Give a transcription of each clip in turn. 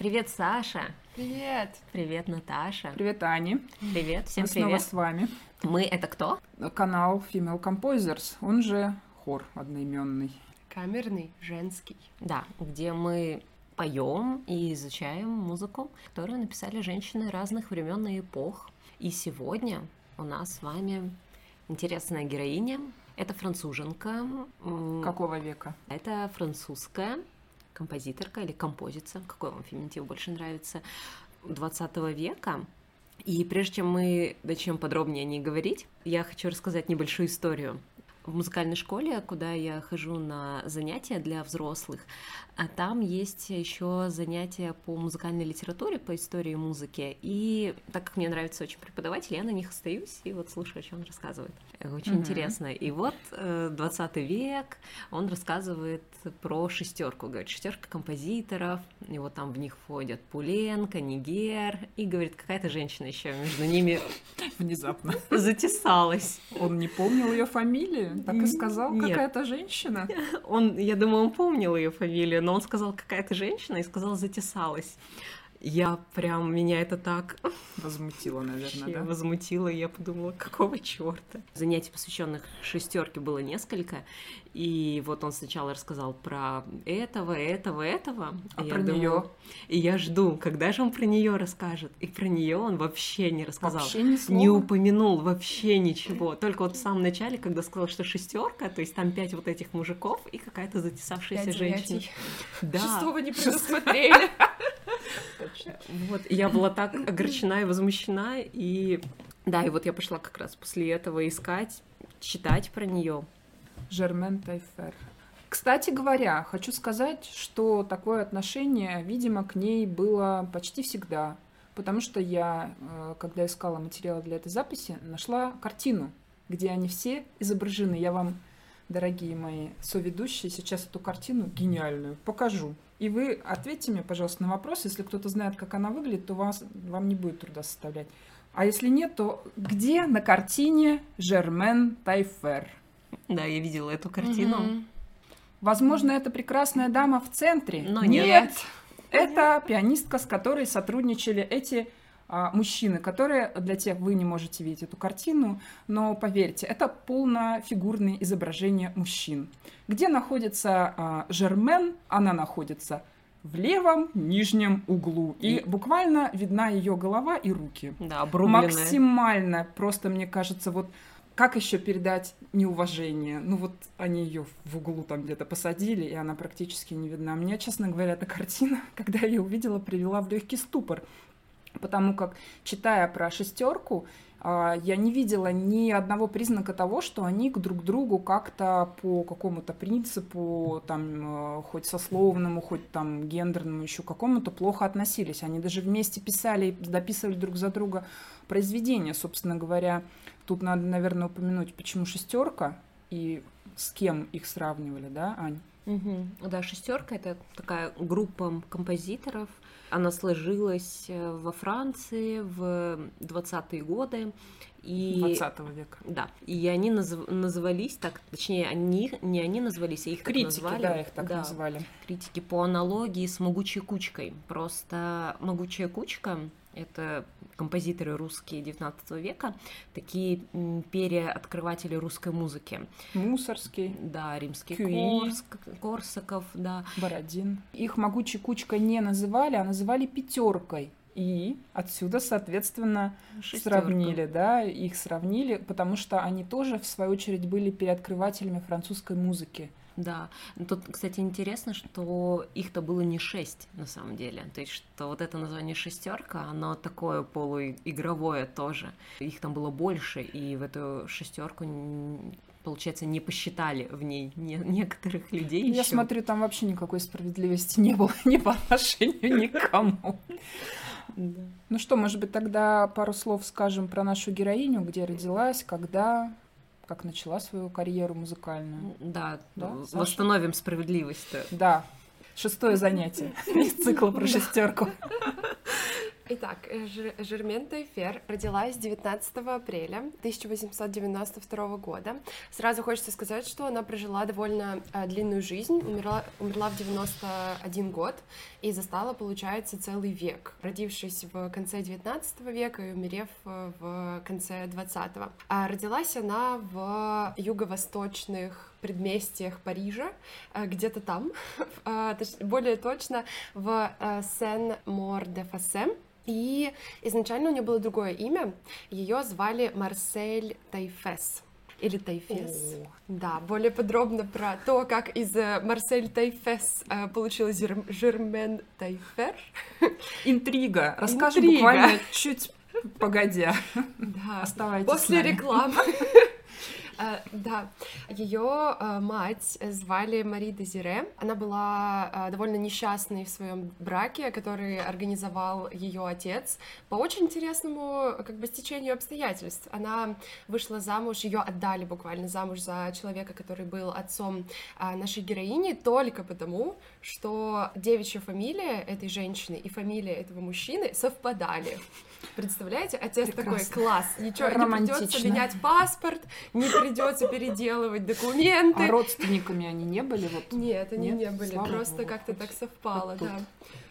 Привет, Саша. Привет. Привет, Наташа. Привет, Ани. Привет, всем Мы привет. снова с вами. Мы это кто? Канал Female Composers, он же хор одноименный. Камерный, женский. Да, где мы поем и изучаем музыку, которую написали женщины разных времен и эпох. И сегодня у нас с вами интересная героиня. Это француженка. Какого века? Это французская композиторка или композиция, какой вам феминитив больше нравится, 20 века. И прежде чем мы начнем подробнее о ней говорить, я хочу рассказать небольшую историю. В музыкальной школе, куда я хожу на занятия для взрослых, а там есть еще занятия по музыкальной литературе, по истории музыки. И так как мне нравится очень преподаватель, я на них остаюсь и вот слушаю, о чем он рассказывает. Очень Мгм. интересно. И вот э, 20 век, он рассказывает про шестерку, говорит, шестерка композиторов, и вот там в них входят Пуленко, Нигер, и говорит, какая-то женщина еще между ними Внезапно. затесалась. Он не помнил ее так и сказал, Нет. какая-то женщина. Он, я думаю, он помнил ее фамилию, но он сказал какая-то женщина и сказал затесалась. Я прям, меня это так Возмутила, наверное, вообще да? возмутило, я подумала, какого черта? Занятий, посвященных шестерке, было несколько, и вот он сначала рассказал про этого, этого, этого. А и про думаю- неё? И я жду, когда же он про нее расскажет. И про нее он вообще не рассказал. Вообще ни слова. не упомянул вообще ничего. Только вот в самом начале, когда сказал, что шестерка, то есть там пять вот этих мужиков и какая-то затесавшаяся Пять женщина. занятий. Да. Шестого не предусмотрели. Вот, я была так огорчена и возмущена, и да, и вот я пошла как раз после этого искать, читать про нее. Жермен Тайфер. Кстати говоря, хочу сказать, что такое отношение, видимо, к ней было почти всегда. Потому что я, э, когда искала материалы для этой записи, нашла картину, где они все изображены. Я вам, дорогие мои соведущие, сейчас эту картину гениальную покажу. И вы ответьте мне, пожалуйста, на вопрос. Если кто-то знает, как она выглядит, то вас, вам не будет труда составлять. А если нет, то где на картине Жермен Тайфер? Да, я видела эту картину. Мгм. Возможно, это прекрасная дама в центре. Но нет. Это пианистка, с которой сотрудничали эти мужчины, которые, для тех, вы не можете видеть эту картину, но поверьте, это полнофигурные изображения мужчин. Где находится а, Жермен? Она находится в левом нижнем углу. И, И- буквально видна ее голова и руки. Да, обрубленная. Максимально, просто мне кажется, вот как еще передать неуважение? Ну вот они ее в углу там где-то посадили, и она практически не видна. Меня, честно говоря, эта картина, когда я ее увидела, привела в легкий ступор. Потому как, читая про шестерку, а, я не видела ни одного признака того, что они к друг другу как-то по какому-то принципу, там, э, хоть сословному, хоть там гендерному, еще какому-то плохо относились. Они даже вместе писали дописывали друг за друга произведения, собственно говоря. Тут надо, наверное, упомянуть, почему шестерка и с кем их сравнивали, да, Ань? Мгм. Да, шестерка это такая группа композиторов. Она сложилась э, во Франции в 20-е годы. И 20 века. Да, и они назв- назывались так, точнее, они, не они назвались, а их так Критики, назвали. да, их так Да, называли. критики по аналогии с «Могучей кучкой». Просто «Могучая кучка» — это композиторы русские XIX века, такие переоткрыватели русской музыки. Мусорский, Да, римский Кюи. Корск- Корсаков, да. Бородин. Их могучей кучкой не называли, а называли пятеркой. И отсюда, соответственно, Шестерка. сравнили, да, их сравнили, потому что они тоже, в свою очередь, были переоткрывателями французской музыки. Да. Ну, Тут, кстати, интересно, что их-то было не шесть на самом деле. То есть, что вот это название шестерка, оно такое полуигровое тоже. Их там было больше, и в эту шестерку, получается, не посчитали в ней не- некоторых людей. Я ещё. смотрю, там вообще никакой справедливости не было ни по отношению ни к кому. Да. Ну что, может быть, тогда пару слов скажем про нашу героиню, где родилась, когда, как начала свою карьеру музыкальную. Да, Да, восстановим справедливость. Да, шестое занятие из цикла про шестерку. Итак, Жер- Жермен Тайфер родилась 19 апреля 1892 года. Сразу хочется сказать, что она прожила довольно э, длинную жизнь, умерла, умерла в 91 год и застала, получается, целый век, родившись в конце 19 века и умерев э, в конце 20 А родилась она в юго-восточных предместьях Парижа, э, где-то там, более точно в Сен-Мор-де-Фассе. И изначально у нее было другое имя. Ее звали Марсель Тайфес. Или Тайфес. О. Да, более подробно про то, как из э, Марсель Тайфес э, получилось Жер- Жермен Тайфер. Интрига. Расскажем Интрига. буквально чуть погодя. Да. Оставайтесь После рекламы. Э, Да, ее мать звали Мари Дезире. Она была э, довольно несчастной в своем браке, который организовал ее отец по очень интересному как бы стечению обстоятельств. Она вышла замуж, ее отдали буквально замуж за человека, который был отцом а, нашей героини, только потому, что девичья фамилия этой женщины и фамилия этого мужчины совпадали. Представляете, отец такой Прекрасно. класс, ничего не придется менять паспорт, не придется переделывать документы. А родственниками они не были? Вот Нет, они Нет? не были, Слава просто как-то так совпало, тут. да.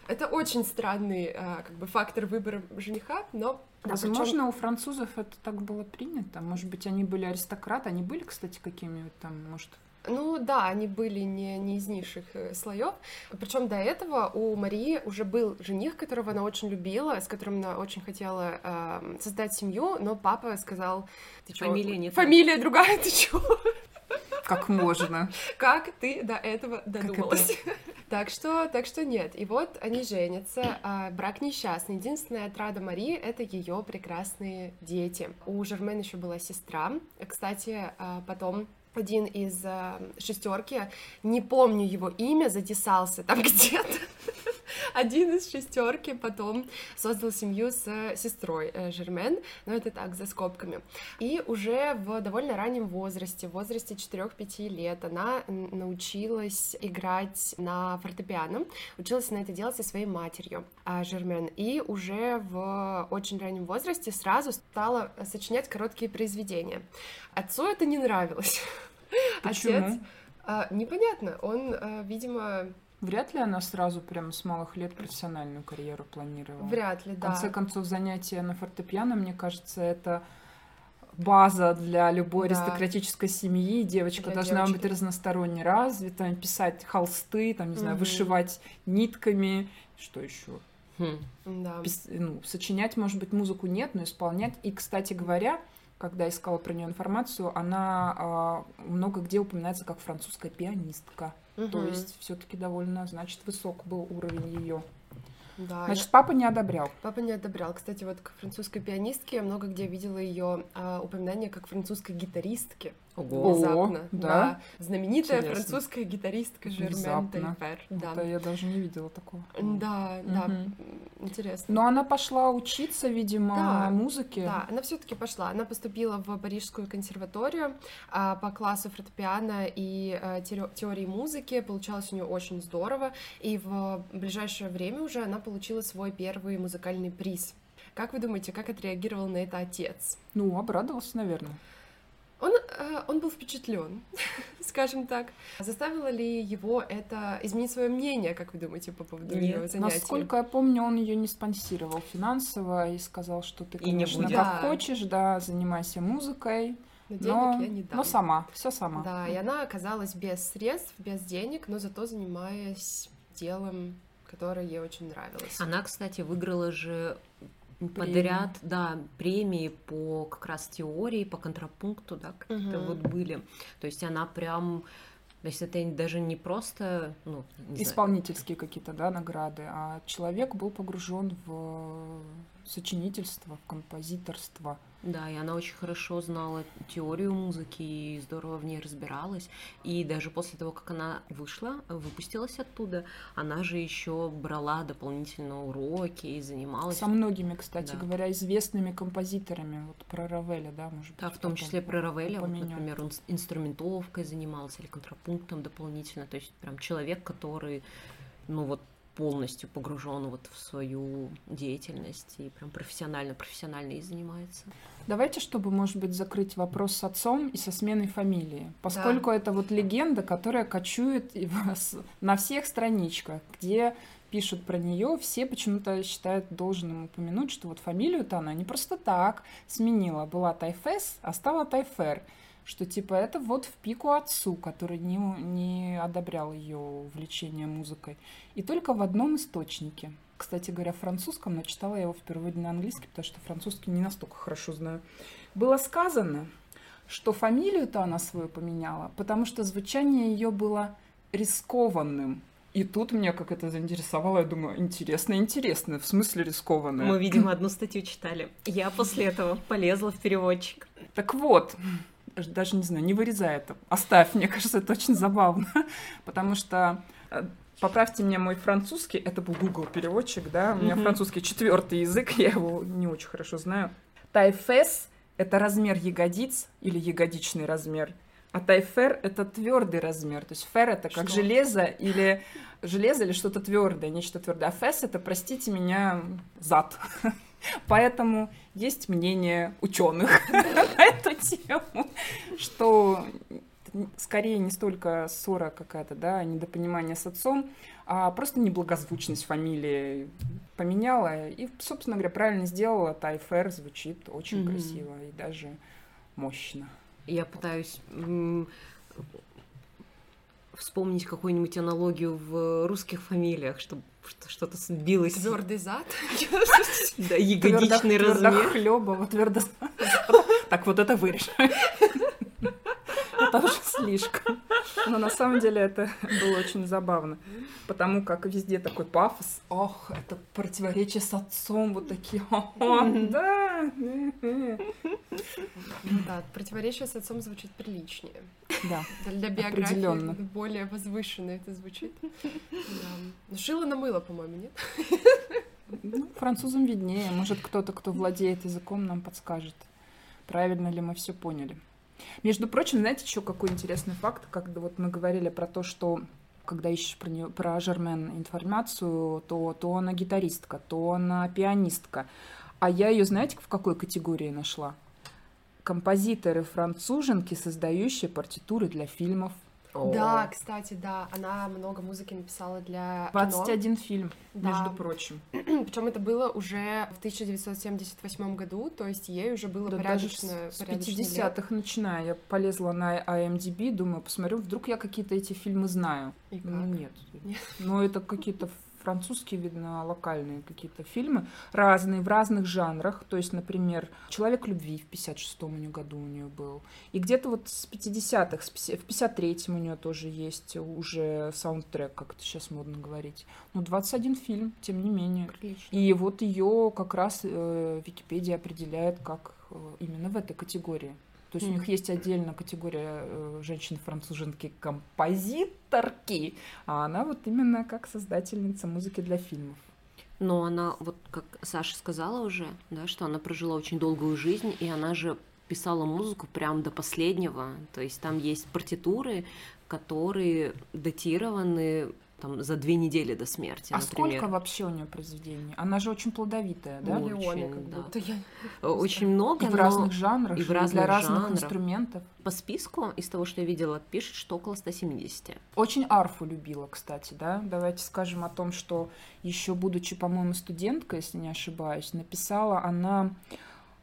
Это очень странный а, как бы фактор выбора жениха, но да, Возможно, у французов это так было принято. Может быть, они были аристократы. Они были, кстати, какими-то там, может... Ну да, они были не, не из низших э, слоев. Причем до этого у Марии уже был жених, которого она очень любила, с которым она очень хотела э, создать семью, но папа сказал, ты чё, Фамилия не та». Фамилия другая, ты чё? Как можно? Как ты до этого додумалась? Так что, так что нет. И вот они женятся, а, брак несчастный. Единственная отрада Марии — это ее прекрасные дети. У Жермен еще была сестра. Кстати, а, потом один из шестерки, не помню его имя, затесался там где-то. Один из шестерки потом создал семью с сестрой э, Жермен, но это так, за скобками. И уже в довольно раннем возрасте, в возрасте 4-5 лет, она научилась играть на фортепиано, училась на это делать со своей матерью, а, Жермен, и уже в очень раннем возрасте сразу стала сочинять короткие произведения. Отцу это не нравилось. Почему? Отец, а, непонятно, он, а, видимо, Вряд ли она сразу прям с малых лет профессиональную карьеру планировала. вряд ли, В да. конце концов, занятия на фортепиано, мне кажется, это база для любой Да. аристократической семьи. Девочка Для должна девочки. быть разносторонне развита, писать холсты, там, не знаю, Мгм. вышивать нитками. Что еще? Хм. Да. Пис- ну, сочинять, может быть, музыку нет, но исполнять. И, кстати говоря, когда искала про нее информацию, она а, много где упоминается как французская пианистка. То Мгм. есть все-таки довольно, значит, высок был уровень ее. Да, Значит, папа не одобрял. Папа не одобрял. Кстати, вот к французской пианистке я много где видела ее упоминание как французской гитаристки. Ого. Внезапно. да? Знаменитая Интересно. французская гитаристка Жермен. Тайфер. Да. Это я даже не видела такого. Да, да, Мгм. интересно. Но она пошла учиться, видимо, Да, музыке. Да, она все-таки пошла. Она поступила в Парижскую консерваторию а, по классу фортепиано и а, теории музыки. Получалось у нее очень здорово. И в ближайшее время уже она получила свой первый музыкальный приз. Как вы думаете, как отреагировал на это отец? Ну, обрадовался, наверное. Он, э, он был впечатлен, скажем так. Заставило ли его это изменить свое мнение, как вы думаете, по поводу Нет. ее занятий? Насколько я помню, он ее не спонсировал финансово и сказал, что ты, И не конечно, как Да. хочешь, да, занимайся музыкой, Но денег но, я не дам. но сама, все сама. Да, и она оказалась без средств, без денег, но зато занимаясь делом, которое ей очень нравилось. Она, кстати, выиграла же подряд, да, премии по как раз теории, по контрапункту, да, какие-то Мгм. вот были. То есть она прям, то есть это даже не просто, ну, не Исполнительские какие-то, да, награды, а человек был погружен в сочинительство, в композиторство. Да, и она очень хорошо знала теорию музыки и здорово в ней разбиралась. И даже после того, как она вышла, выпустилась оттуда, она же еще брала дополнительно уроки и занималась. Со многими, кстати Да. говоря, известными композиторами, вот про Равеля, да, может быть. Да, в том числе про Равеля, вот, например, он инструментовкой занимался или контрапунктом дополнительно. То есть прям человек, который, ну вот, полностью погружен вот в свою деятельность и прям профессионально, профессионально и занимается. Давайте, чтобы, может быть, закрыть вопрос с отцом и со сменой фамилии, поскольку да. это вот легенда, которая кочует на всех страничках, где пишут про нее, все почему-то считают должным упомянуть, что вот фамилию-то она не просто так сменила. Была Тайфес, а стала Тайфер. Что типа это вот в пику отцу, который не, не одобрял ее увлечение музыкой. И только в одном источнике. Кстати говоря, французском, но читала я его впервые на английский, потому что французский не настолько хорошо знаю. Было сказано, что фамилию-то она свою поменяла, потому что звучание ее было рискованным. И тут меня как это заинтересовало, я думаю, интересно, интересно, в смысле рискованное. Мы, видимо, одну статью читали. Я после этого полезла в переводчик. Так вот, даже не знаю, не вырезай это, оставь, мне кажется, это очень забавно, потому что э, поправьте мне мой французский, это был Google переводчик, да, у меня mm-hmm. французский четвертый язык, я его не очень хорошо знаю. Тайфес — это размер ягодиц или ягодичный размер, а тайфер — это твердый размер. То есть фер — это как что? железо или железо или что-то твердое, нечто твердое. А фес — это, простите меня, зад. Поэтому есть мнение ученых на эту тему, что скорее не столько ссора какая-то, да, недопонимание с отцом, а просто неблагозвучность фамилии поменяла. И, собственно говоря, правильно сделала. Тайфер звучит очень mm-hmm. красиво и даже мощно. Я пытаюсь вспомнить какую-нибудь аналогию в русских фамилиях, чтобы что-то сбилось. Твердый зад? Да, ягодичный размер. Хлебово, твердо Так, вот это вырежь. Это уже слишком. Но на самом деле это было очень забавно. Потому как везде такой пафос. Ох, это противоречие с отцом. Вот такие. Да. Да, противоречие с отцом звучит приличнее. Да. Для биографии более возвышенно это звучит. Да. Шило на мыло, по-моему, нет? Ну, французам виднее. Может, кто-то, кто владеет языком, нам подскажет, правильно ли мы все поняли. Между прочим, знаете, еще какой интересный факт, когда вот мы говорили про то, что когда ищешь про, нее, про Жермен информацию, то, то она гитаристка, то она пианистка. А я ее, знаете, в какой категории нашла? Композиторы француженки, создающие партитуры для фильмов, о. Да, кстати, да, она много музыки написала для 21 кино. фильм, да. между прочим. Причем это было уже в 1978 году, то есть ей уже было да, порядочно, даже с 50-х начиная. Я полезла на IMDb, думаю, посмотрю, вдруг я какие-то эти фильмы знаю. И ну, нет. нет. Но это какие-то французские, видно, локальные какие-то фильмы, разные, в разных жанрах. То есть, например, «Человек любви» в 56-м у нее году у нее был. И где-то вот с 50-х, в 53-м у нее тоже есть уже саундтрек, как это сейчас модно говорить. Ну, 21 фильм, тем не менее. Отлично. И вот ее как раз э, Википедия определяет как э, именно в этой категории. То есть mm. у них есть отдельная категория э, женщин-француженки-композиторки, а она вот именно как создательница музыки для фильмов. Но она, вот как Саша сказала уже, да, что она прожила очень долгую жизнь, и она же писала музыку прям до последнего. То есть там есть партитуры, которые датированы там за две недели до смерти. А например. сколько вообще у нее произведений? Она же очень плодовитая, да? Очень, как да. будто я... Очень много. И в разных жанрах, и в разных для разных жанров. инструментов. По списку, из того, что я видела, пишет, что около 170. Очень арфу любила, кстати, да? Давайте скажем о том, что еще будучи, по-моему, студенткой, если не ошибаюсь, написала она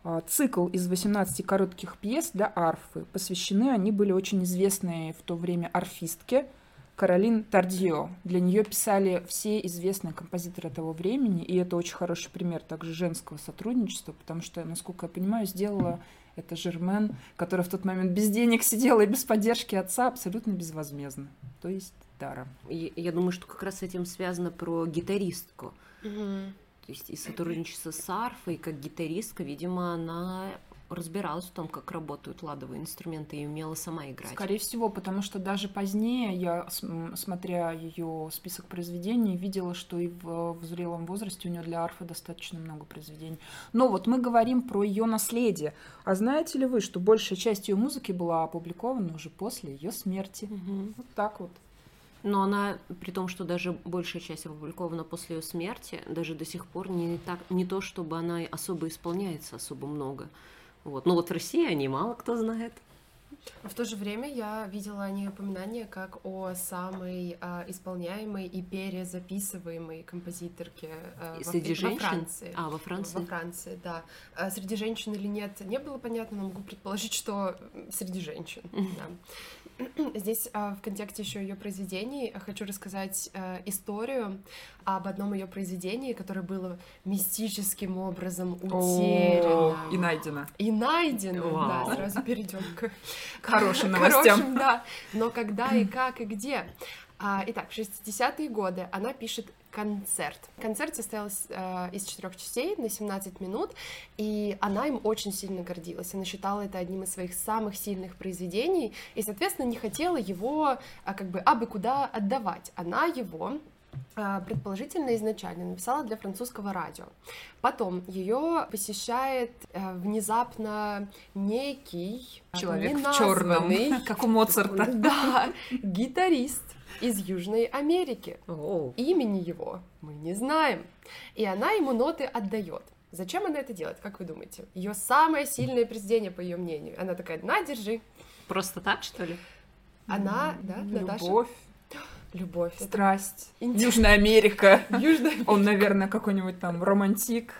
а, цикл из 18 коротких пьес для арфы. Посвящены они были очень известные в то время арфистке Каролин Тардио. Для нее писали все известные композиторы того времени, и это очень хороший пример также женского сотрудничества, потому что, насколько я понимаю, сделала это Жермен, которая в тот момент без денег сидела и без поддержки отца абсолютно безвозмездно. То есть даром. Я, я думаю, что как раз с этим связано про гитаристку. Угу. То есть и сотрудничество с арфой, как гитаристка, видимо, она разбиралась в том, как работают ладовые инструменты и умела сама играть. Скорее всего, потому что даже позднее я, смотря ее список произведений, видела, что и в, в зрелом возрасте у нее для арфы достаточно много произведений. Но вот мы говорим про ее наследие. А знаете ли вы, что большая часть ее музыки была опубликована уже после ее смерти? Угу. Вот так вот. Но она, при том, что даже большая часть опубликована после ее смерти, даже до сих пор не, так, не то, чтобы она особо исполняется особо много. Вот. Но вот в России о ней мало кто знает. В то же время я видела о ней упоминание как о самой а, исполняемой и перезаписываемой композиторке а, Среди во, женщин? во Франции. А, во Франции? Во Франции, да. А среди женщин или нет, не было понятно, но могу предположить, что среди женщин. Да. Здесь а, в контексте еще ее произведений хочу рассказать а, историю об одном ее произведении, которое было мистическим образом утеряно. И найдено. И найдено, да, сразу перейдем к Хорошим хорошим, новостям. да. Но когда и как и где? А, итак, в 60-е годы она пишет концерт. Концерт состоял из, э, из четырех частей на 17 минут, и она им очень сильно гордилась. Она считала это одним из своих самых сильных произведений, и, соответственно, не хотела его а, как бы абы куда отдавать. Она его а, предположительно изначально написала для французского радио. Потом ее посещает э, внезапно некий а, Человек в черном, как у Моцарта. да, гитарист из Южной Америки. О, Имени его мы не знаем. И она ему ноты отдает. Зачем она это делает, как вы думаете? Ее самое сильное произведение, по ее мнению. Она такая, на, держи. просто так, что ли? Она, да, Наташа? Любовь, Любовь. Это страсть, Интересно. Южная Америка. Южная Он, наверное, какой-нибудь там романтик.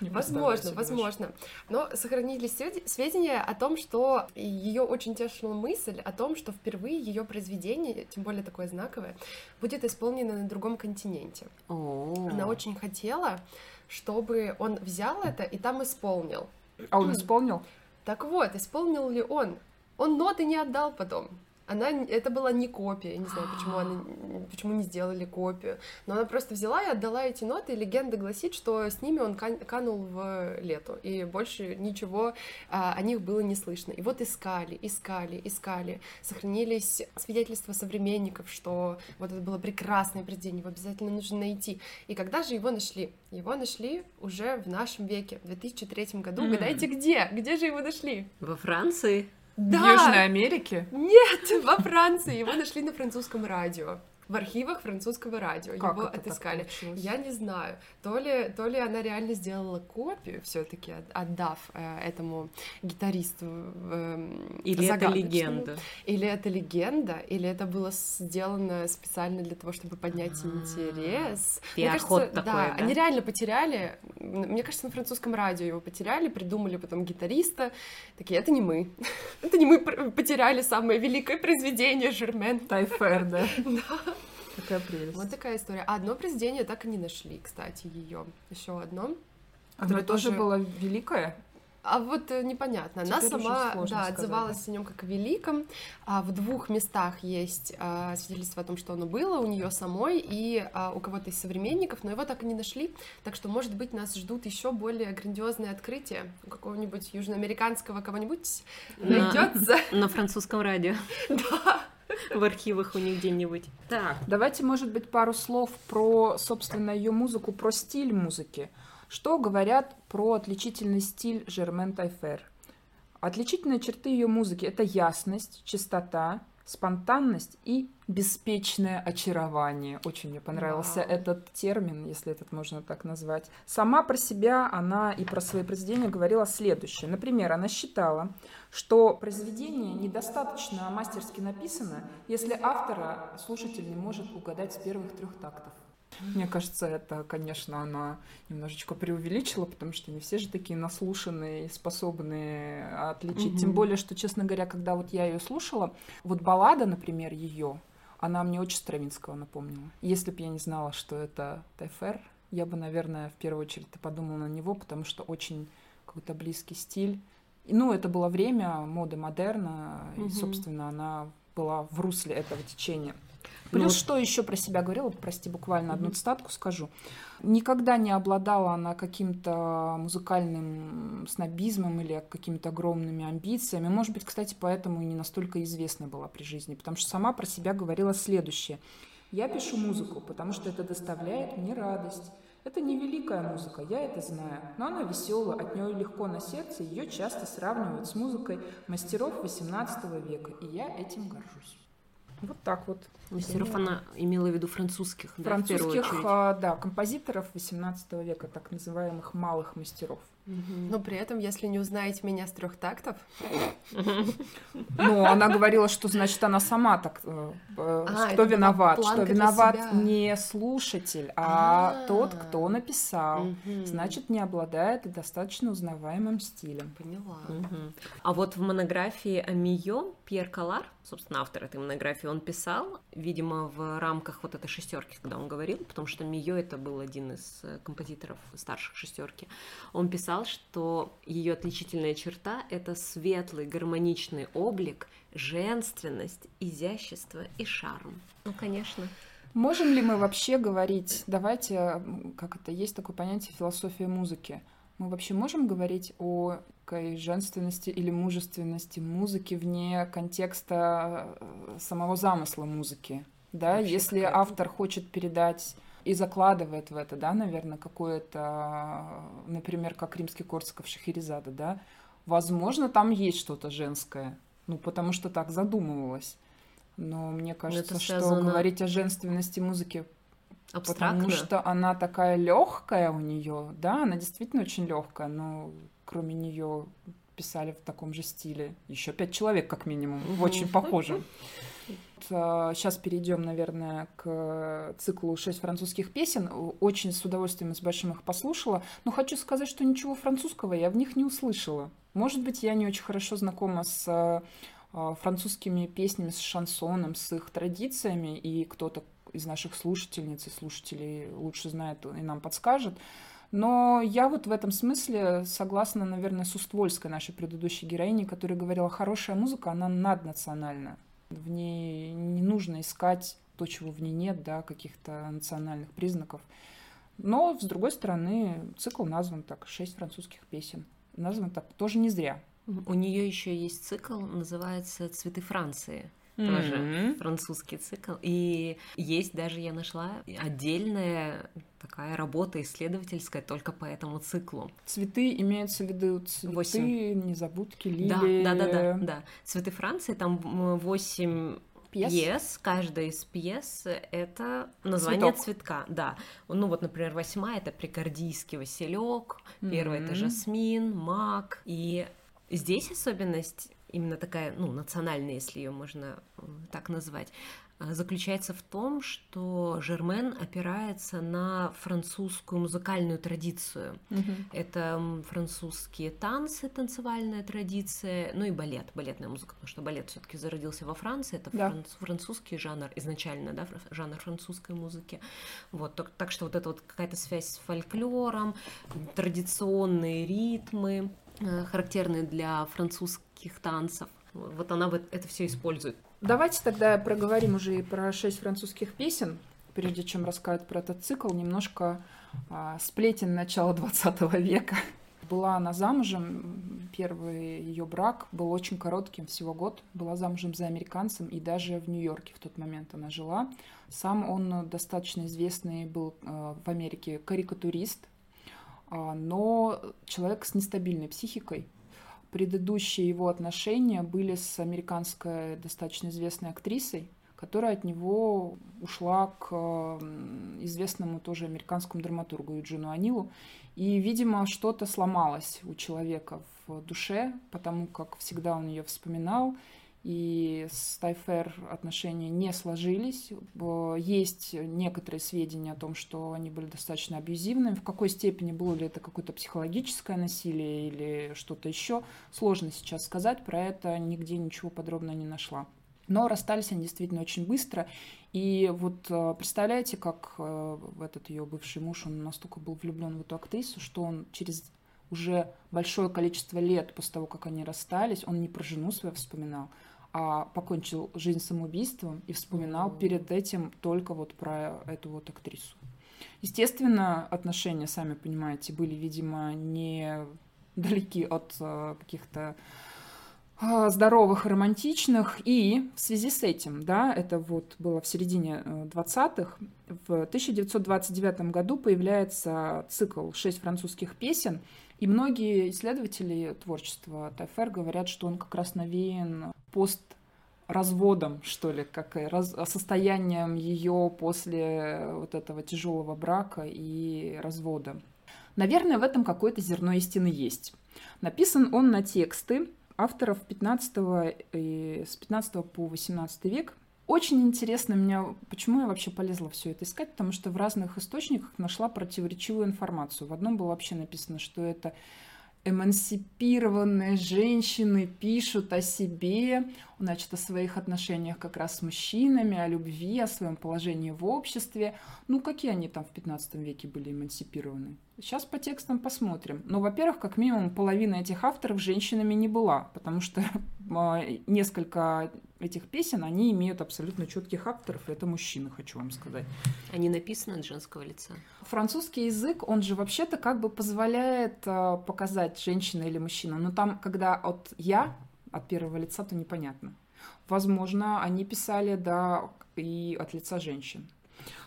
Не Возможно, возможно. Но сохранились свед- сведения о том, что ее очень тешила мысль о том, что впервые ее произведение, тем более такое знаковое, будет исполнено на другом континенте. О, Она очень хотела, чтобы он взял это и там исполнил. А он исполнил? Так вот, исполнил ли он? Он ноты не отдал потом. Она, это была не копия, я не знаю, почему, она, почему не сделали копию. Но она просто взяла и отдала эти ноты, и легенда гласит, что с ними он кан- канул в лету, и больше ничего а, о них было не слышно. И вот искали, искали, искали. Сохранились свидетельства современников, что вот это было прекрасное произведение, его обязательно нужно найти. И когда же его нашли? Его нашли уже в нашем веке, в 2003 году. Угадайте, где? Где же его нашли? во Франции? В Южной Америке? Нет, во Франции. Его нашли на французском радио. В архивах французского радио Как его отыскали. Я не знаю, то ли, то ли она реально сделала копию, все-таки отдав э, этому гитаристу. эм, Или это легенда? Или это легенда, или это было сделано специально для того, чтобы поднять А, интерес. пиар-ход да, такой, да? они реально потеряли. Мне кажется, на французском радио его потеряли, придумали потом гитариста. Такие, это не мы. Это не мы потеряли самое великое произведение Жермен. Тайфер, да? Какая прелесть. Вот такая история. А одно произведение так и не нашли, кстати, ее. Еще одно. Оно которое тоже тоже- было великое? А вот э, непонятно. Она Теперь уже сама да, сказать, отзывалась о нем как о великом. А в двух местах есть а, свидетельство о том, что оно было у нее самой и а, у кого-то из современников, но его так и не нашли. Так что, может быть, нас ждут еще более грандиозные открытия у какого-нибудь южноамериканского кого-нибудь На- найдется. На французском радио. Да. В архивах у них где-нибудь. Так, Давайте, может быть, пару слов про, собственно, ее музыку, про стиль музыки. Что говорят про отличительный стиль Жермен Тайфер? Отличительные черты ее музыки — это ясность, чистота, спонтанность и беспечное очарование. Очень мне понравился Вау. этот термин, если этот можно так назвать. Сама про себя она и про свои произведения говорила следующее. Например, она считала, что произведение недостаточно мастерски написано, если автора слушатель не может угадать с первых трех тактов. Мне кажется, это, конечно, она немножечко преувеличила, потому что не все же такие наслушанные и способные отличить. Тем Мгм. более, что, честно говоря, когда вот я ее слушала, вот баллада, например, ее, она мне очень Стравинского напомнила. Если бы я не знала, что это Тайфер, я бы, наверное, в первую очередь подумала на него, потому что очень какой-то близкий стиль. И, Ну, это было время моды модерна, и, Мгм. собственно, она была в русле этого течения. Ну Плюс вот- что еще про себя говорила, прости, буквально одну Мгм. цитатку скажу. Никогда не обладала она каким-то музыкальным снобизмом или какими-то огромными амбициями. Может быть, кстати, поэтому и не настолько известна была при жизни, потому что сама про себя говорила следующее. «Я пишу музыку, потому что это доставляет мне радость. Это не великая музыка, я это знаю, но она веселая, от нее легко на сердце, ее часто сравнивают с музыкой мастеров XVIII века, и я этим горжусь». Вот так вот. Мастеров она имела в виду французских, французских, да, да, композиторов 18 века, так называемых малых мастеров. Но при этом, если не узнаете меня с трех тактов... Ну, она говорила, что, значит, она сама так... Э, э, а, что виноват? Что виноват не слушатель, а, а тот, кто написал. Значит, не обладает достаточно узнаваемым стилем. Поняла. А вот в монографии о Мио Пьер Калар, собственно, автор этой монографии, он писал, видимо, в рамках вот этой шестерки, когда он говорил, потому что Мио это был один из э, композиторов старших шестерки, он писал, что ее отличительная черта — это светлый, гармоничный облик, женственность, изящество и шарм. Ну, конечно. Можем ли мы вообще говорить, давайте, как это, есть такое понятие философия музыки, мы вообще можем говорить о женственности или мужественности музыки вне контекста э, самого замысла музыки. Да, вообще если автор хочет передать и закладывает в это, да, наверное, какое-то, например, как римский Корсаков Шахерезада, да, возможно, там есть что-то женское, ну, потому что так задумывалось. Но мне кажется, что говорить о женственности музыки Абстрактно. Потому что она такая легкая у нее, да, она действительно очень легкая, но кроме нее писали в таком же стиле еще пять человек как минимум, в очень похожем. Сейчас перейдем, наверное, к циклу «Шесть французских песен». Очень с удовольствием и с большим их послушала. Но хочу сказать, что ничего французского я в них не услышала. Может быть, я не очень хорошо знакома с а, французскими песнями, с шансоном, с их традициями, и кто-то из наших слушательниц и слушателей лучше знает и нам подскажет. Но я вот в этом смысле согласна, наверное, с Уствольской, нашей предыдущей героиней, которая говорила, хорошая музыка, она наднациональна. В ней не нужно искать то, чего в ней нет, да, каких-то национальных признаков. Но, с другой стороны, цикл назван так, шесть французских песен. Назван так тоже не зря. У нее еще есть цикл, называется «Цветы Франции» тоже mm-hmm. французский цикл. И есть даже, я нашла, отдельная такая работа исследовательская только по этому циклу. Цветы имеются в виду цветы, 8. незабудки, лилии. Да, да, да, да, да. Цветы Франции, там восемь пьес. пьес. Каждая из пьес — это название Цветок. цветка. Да. Ну вот, например, восьмая — это прикардийский василек, mm-hmm. первая — это жасмин, мак. И здесь особенность именно такая, ну, национальная, если ее можно э, так назвать, э, заключается в том, что Жермен опирается на французскую музыкальную традицию. Mm-hmm. Это французские танцы, танцевальная традиция, ну и балет, балетная музыка, потому что балет все-таки зародился во Франции, это да. франц- французский жанр изначально, да, жанр французской музыки. Вот, так, так что вот это вот какая-то связь с фольклором, традиционные ритмы характерные для французских танцев. Вот она вот это все использует. Давайте тогда проговорим уже и про шесть французских песен, прежде чем рассказать про этот цикл, немножко а, сплетен начала 20 века. Была она замужем, первый ее брак был очень коротким, всего год. Была замужем за американцем, и даже в Нью-Йорке в тот момент она жила. Сам он достаточно известный был э, в Америке карикатурист, э, но человек с нестабильной психикой, предыдущие его отношения были с американской достаточно известной актрисой, которая от него ушла к известному тоже американскому драматургу Юджину Анилу. И, видимо, что-то сломалось у человека в душе, потому как всегда он ее вспоминал и с Тайфер отношения не сложились. Есть некоторые сведения о том, что они были достаточно абьюзивными. В какой степени было ли это какое-то психологическое насилие или что-то еще, сложно сейчас сказать. Про это нигде ничего подробно не нашла. Но расстались они действительно очень быстро. И вот э, представляете, как э, этот ее бывший муж, он настолько был влюблен в эту актрису, что он через уже большое количество лет после того, как они расстались, он не про жену свою вспоминал, а покончил жизнь самоубийством и вспоминал перед этим только вот про эту вот актрису. Естественно, отношения, сами понимаете, были, видимо, не далеки от э, каких-то э, здоровых романтичных. И в связи с этим, да, это вот было в середине 20-х, э, в 1929 году появляется цикл «Шесть французских песен», и многие исследователи творчества Тайфер говорят, что он как раз навеян пост разводом, что ли, как раз, состоянием ее после вот этого тяжелого брака и развода. Наверное, в этом какое-то зерно истины есть. Написан он на тексты авторов 15 и с 15 по 18 век. Очень интересно меня, почему я вообще полезла все это искать, потому что в разных источниках нашла противоречивую информацию. В одном было вообще написано, что это эмансипированные женщины пишут о себе, значит, о своих отношениях как раз с мужчинами, о любви, о своем положении в обществе. Ну, какие они там в 15 веке были эмансипированы? Сейчас по текстам посмотрим. Но, во-первых, как минимум половина этих авторов женщинами не была, потому что а, несколько этих песен, они имеют абсолютно четких авторов, и это мужчины, хочу вам сказать. Они написаны от женского лица. Французский язык, он же вообще-то как бы позволяет а, показать, женщина или мужчина. Но там, когда от «я», от первого лица, то непонятно. Возможно, они писали, да, и от лица женщин.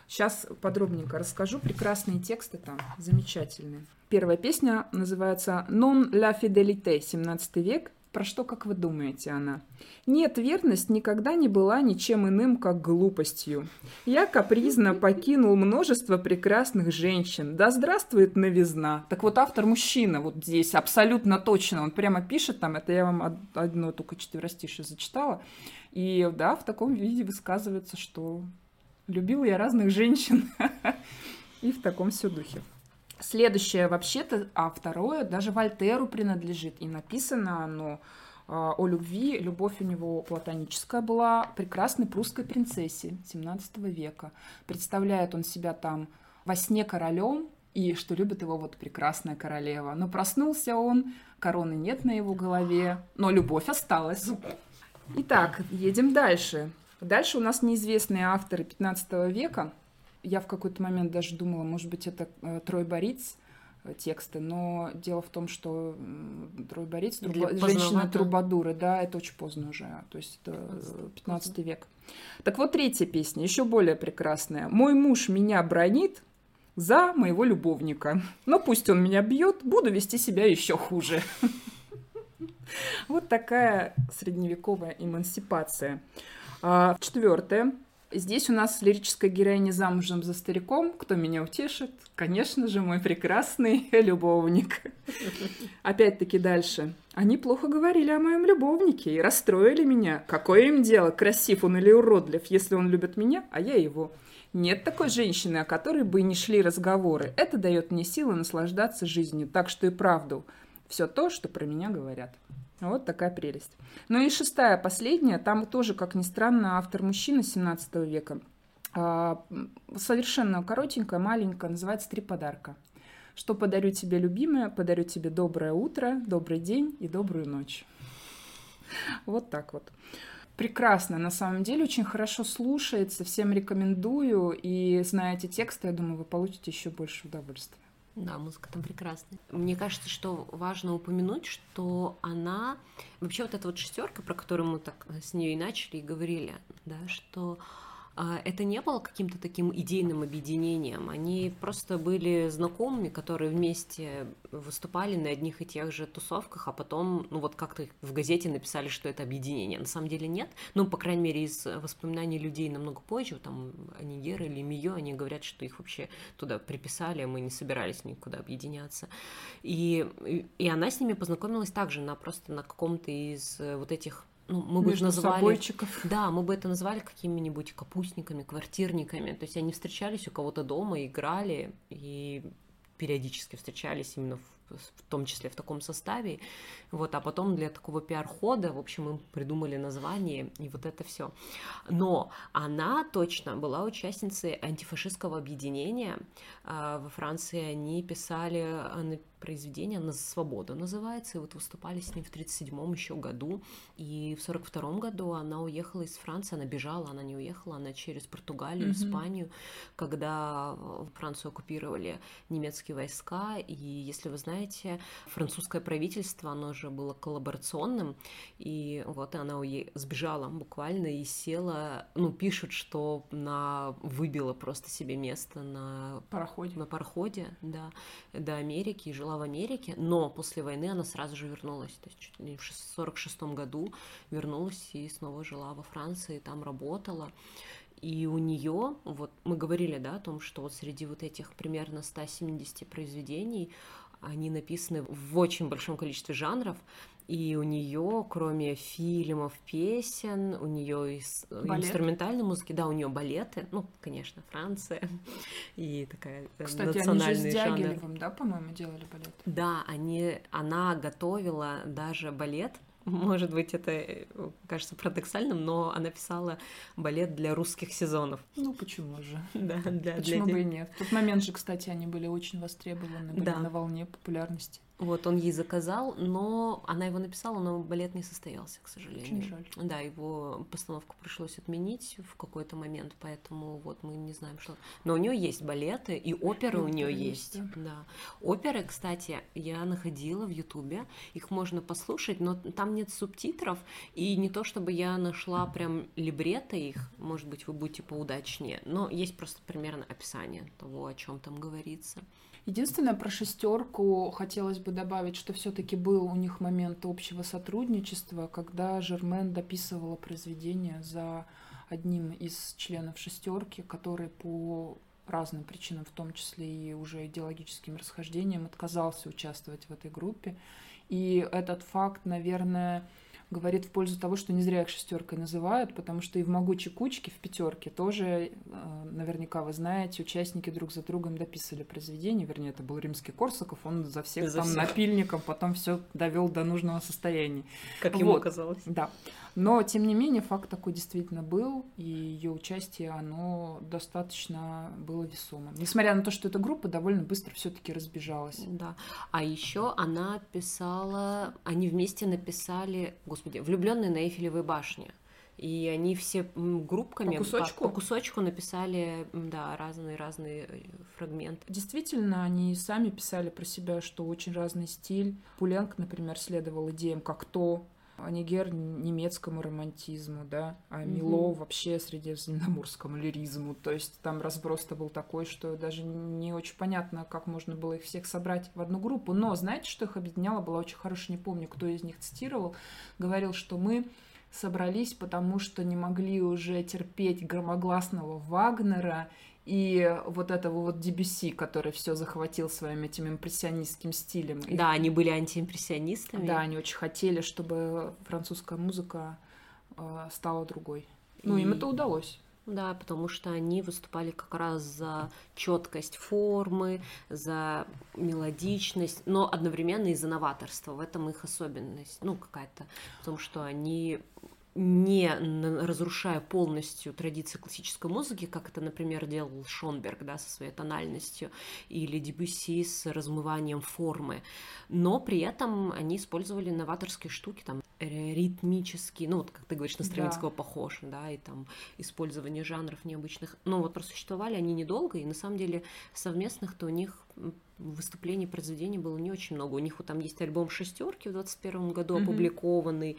Сейчас подробненько расскажу. Прекрасные тексты там, замечательные. Первая песня называется «Non la fidélité», 17 век. Про что, как вы думаете, она? Нет, верность никогда не была ничем иным, как глупостью. Я капризно покинул множество прекрасных женщин. Да здравствует новизна. Так вот, автор мужчина вот здесь абсолютно точно. Он прямо пишет там, это я вам одно только четверостишее зачитала. И да, в таком виде высказывается, что Любил я разных женщин. И в таком все духе. Следующее вообще-то, а второе даже Вольтеру принадлежит. И написано оно а, о любви. Любовь у него платоническая была. Прекрасной прусской принцессе 17 века. Представляет он себя там во сне королем, и что любит его вот прекрасная королева. Но проснулся он, короны нет на его голове, но любовь осталась. Итак, едем дальше. Дальше у нас неизвестные авторы 15 века. Я в какой-то момент даже думала, может быть, это э, Трой Бориц э, тексты, но дело в том, что Трой Бориц, труба... женщина-трубадуры, да, это очень поздно уже, то есть это 15 век. Так вот, третья песня, еще более прекрасная. «Мой муж меня бронит, за моего любовника. Но пусть он меня бьет, буду вести себя еще хуже. Вот такая средневековая эмансипация. А, четвертое. Здесь у нас лирическая героиня замужем за стариком. Кто меня утешит? Конечно же, мой прекрасный любовник. Опять-таки дальше. Они плохо говорили о моем любовнике и расстроили меня. Какое им дело, красив он или уродлив, если он любит меня, а я его. Нет такой женщины, о которой бы не шли разговоры. Это дает мне силы наслаждаться жизнью. Так что и правду. Все то, что про меня говорят. Вот такая прелесть. Ну и шестая, последняя, там тоже, как ни странно, автор мужчина 17 века. А, совершенно коротенькая, маленькая, называется «Три подарка». Что подарю тебе, любимая? Подарю тебе доброе утро, добрый день и добрую ночь. Вот так вот. Прекрасно, на самом деле, очень хорошо слушается, всем рекомендую, и знаете тексты, я думаю, вы получите еще больше удовольствия. Да, музыка там прекрасная. Мне кажется, что важно упомянуть, что она вообще вот эта вот шестерка, про которую мы так с нее и начали и говорили, да, что это не было каким-то таким идейным объединением. Они просто были знакомыми, которые вместе выступали на одних и тех же тусовках, а потом, ну вот как-то в газете написали, что это объединение. На самом деле нет. Ну, по крайней мере, из воспоминаний людей намного позже, там, Анигера или Мио, они говорят, что их вообще туда приписали, а мы не собирались никуда объединяться. И, и она с ними познакомилась также на просто на каком-то из вот этих ну, мы бы назвали... Собойчиков. Да, мы бы это назвали какими-нибудь капустниками, квартирниками. То есть они встречались у кого-то дома, играли и периодически встречались именно в в том числе в таком составе. Вот, а потом для такого пиар-хода, в общем, им придумали название и вот это все. Но она точно была участницей антифашистского объединения. А, во Франции они писали произведение «На свободу» называется, и вот выступали с ним в 1937 еще году, и в 1942 году она уехала из Франции, она бежала, она не уехала, она через Португалию, mm-hmm. Испанию, когда Францию оккупировали немецкие войска, и если вы знаете, французское правительство, оно же было коллаборационным, и вот она сбежала буквально и села, ну, пишут, что на выбила просто себе место на пароходе, на пароходе, да, до Америки, и жила в Америке, но после войны она сразу же вернулась, то есть в 46 году вернулась и снова жила во Франции, там работала. И у нее, вот мы говорили, да, о том, что вот среди вот этих примерно 170 произведений они написаны в очень большом количестве жанров, и у нее, кроме фильмов, песен, у нее инструментальной музыки, да, у нее балеты, ну, конечно, Франция и такая э, Кстати, национальный они же с Дягилевым, да, по-моему, делали балет? Да, они, она готовила даже балет может быть, это э, кажется парадоксальным, но она писала балет для русских сезонов. Ну, почему же? Да, для, Почему для... бы и нет? В тот момент же, кстати, они были очень востребованы, были да. на волне популярности. Вот, он ей заказал, но она его написала, но балет не состоялся, к сожалению. Очень жаль. Да, его постановку пришлось отменить в какой-то момент, поэтому вот мы не знаем, что... Но у нее есть балеты, и оперы у нее есть. да. Оперы, кстати, я находила в Ютубе, их можно послушать, но там нет субтитров, и не то чтобы я нашла прям либретто их, может быть, вы будете поудачнее, но есть просто примерно описание того, о чем там говорится. Единственное, про шестерку хотелось бы добавить, что все-таки был у них момент общего сотрудничества, когда Жермен дописывала произведение за одним из членов шестерки, который по разным причинам, в том числе и уже идеологическим расхождениям, отказался участвовать в этой группе. И этот факт, наверное, говорит в пользу того, что не зря их шестеркой называют, потому что и в могучей кучке, в пятерке тоже, э, наверняка вы знаете, участники друг за другом дописывали произведение, вернее, это был римский Корсаков, он за всех за там всех. напильником потом все довел до нужного состояния. Как ему вот. казалось. Да. Но, тем не менее, факт такой действительно был, и ее участие, оно достаточно было весомым. Несмотря на то, что эта группа довольно быстро все-таки разбежалась. Да. А еще она писала, они вместе написали, господи, влюбленные на Эйфелевой башне. И они все группками по кусочку, по, по кусочку написали, да, разные-разные э, фрагменты. Действительно, они сами писали про себя, что очень разный стиль. Пуленк, например, следовал идеям как то, Анигер немецкому романтизму, да, а Мило угу. вообще средиземноморскому лиризму. То есть там разброс-то был такой, что даже не очень понятно, как можно было их всех собрать в одну группу. Но знаете, что их объединяло? Была очень хорошая, не помню, кто из них цитировал, говорил, что мы собрались, потому что не могли уже терпеть громогласного Вагнера и вот этого вот DBC, который все захватил своим этим импрессионистским стилем. Да, они были антиимпрессионистами. Да, они очень хотели, чтобы французская музыка э, стала другой. Ну, и... им это удалось. Да, потому что они выступали как раз за четкость формы, за мелодичность, но одновременно и за новаторство. В этом их особенность, ну, какая-то, в том, что они не разрушая полностью традиции классической музыки, как это, например, делал Шонберг да, со своей тональностью, или Дебюсси с размыванием формы, но при этом они использовали новаторские штуки, там, ритмические, ну, вот, как ты говоришь, на Стравинского да. похож, да, и там использование жанров необычных, но вот просуществовали они недолго, и на самом деле совместных-то у них выступлений, произведений было не очень много. У них вот там есть альбом «Шестерки» в 21 году mm-hmm. опубликованный.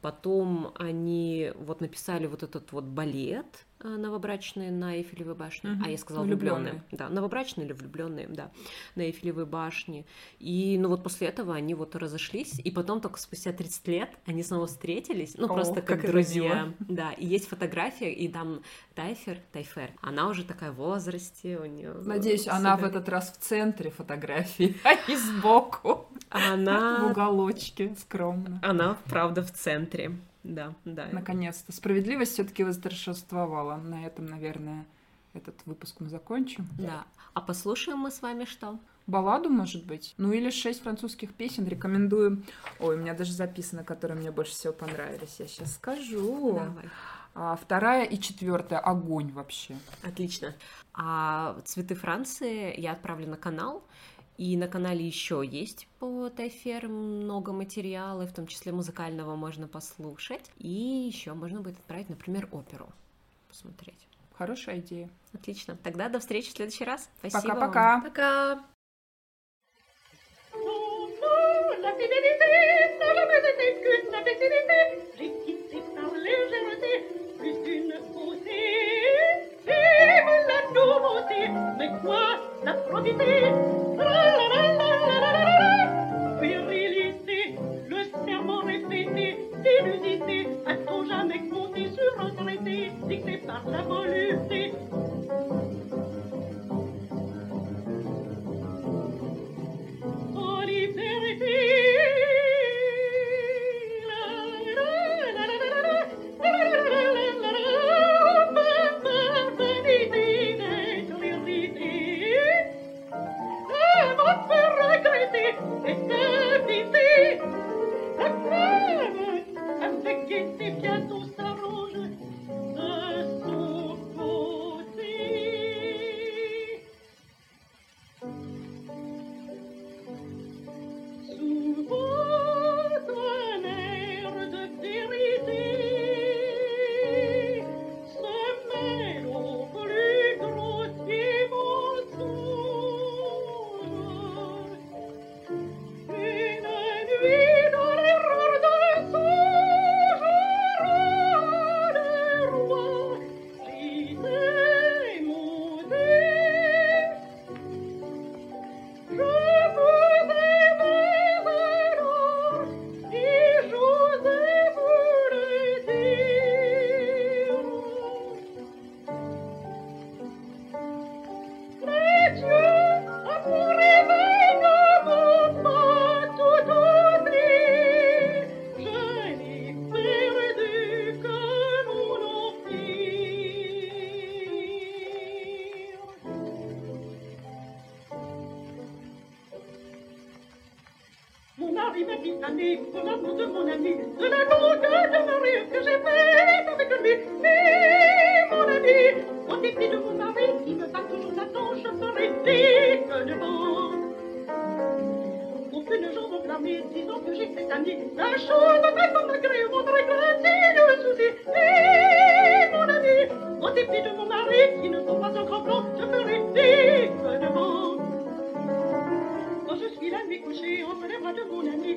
Потом они вот написали вот этот вот балет, Э, новобрачные на Эйфелевой башне. Угу. А я сказала влюбленные. Да, новобрачные или влюбленные, да, на Эйфелевой башне. И ну вот после этого они вот разошлись, и потом только спустя 30 лет они снова встретились, ну О, просто как, как друзья. Да, и есть фотография, и там Тайфер, Тайфер, она уже такая в возрасте, у нее. Надеюсь, она в этот раз в центре фотографии, а не сбоку. Она в уголочке скромно. Она правда в центре. Да, да. Наконец-то. Справедливость все-таки восторжествовала. На этом, наверное, этот выпуск мы закончим. Да. А послушаем мы с вами что? Балладу, может быть. Ну или шесть французских песен. Рекомендую. Ой, у меня даже записано, которые мне больше всего понравились. Я сейчас скажу. Давай. А, вторая и четвертая огонь вообще. Отлично. А цветы Франции я отправлю на канал. И на канале еще есть по Тайфер много материала, в том числе музыкального можно послушать. И еще можно будет отправить, например, оперу посмотреть. Хорошая идея. Отлично. Тогда до встречи в следующий раз. Спасибо. Пока-пока. Пока. -пока. Пока. o di te 我的姑娘。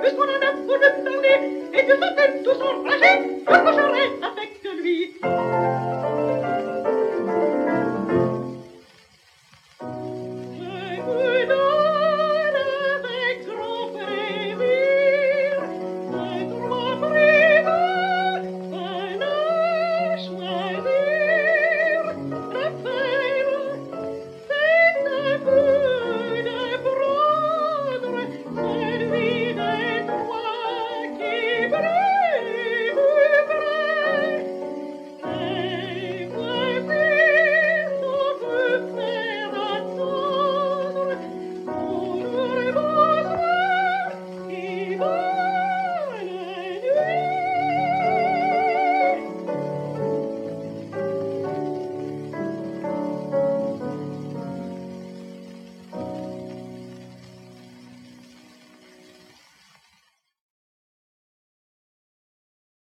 Puisqu'on en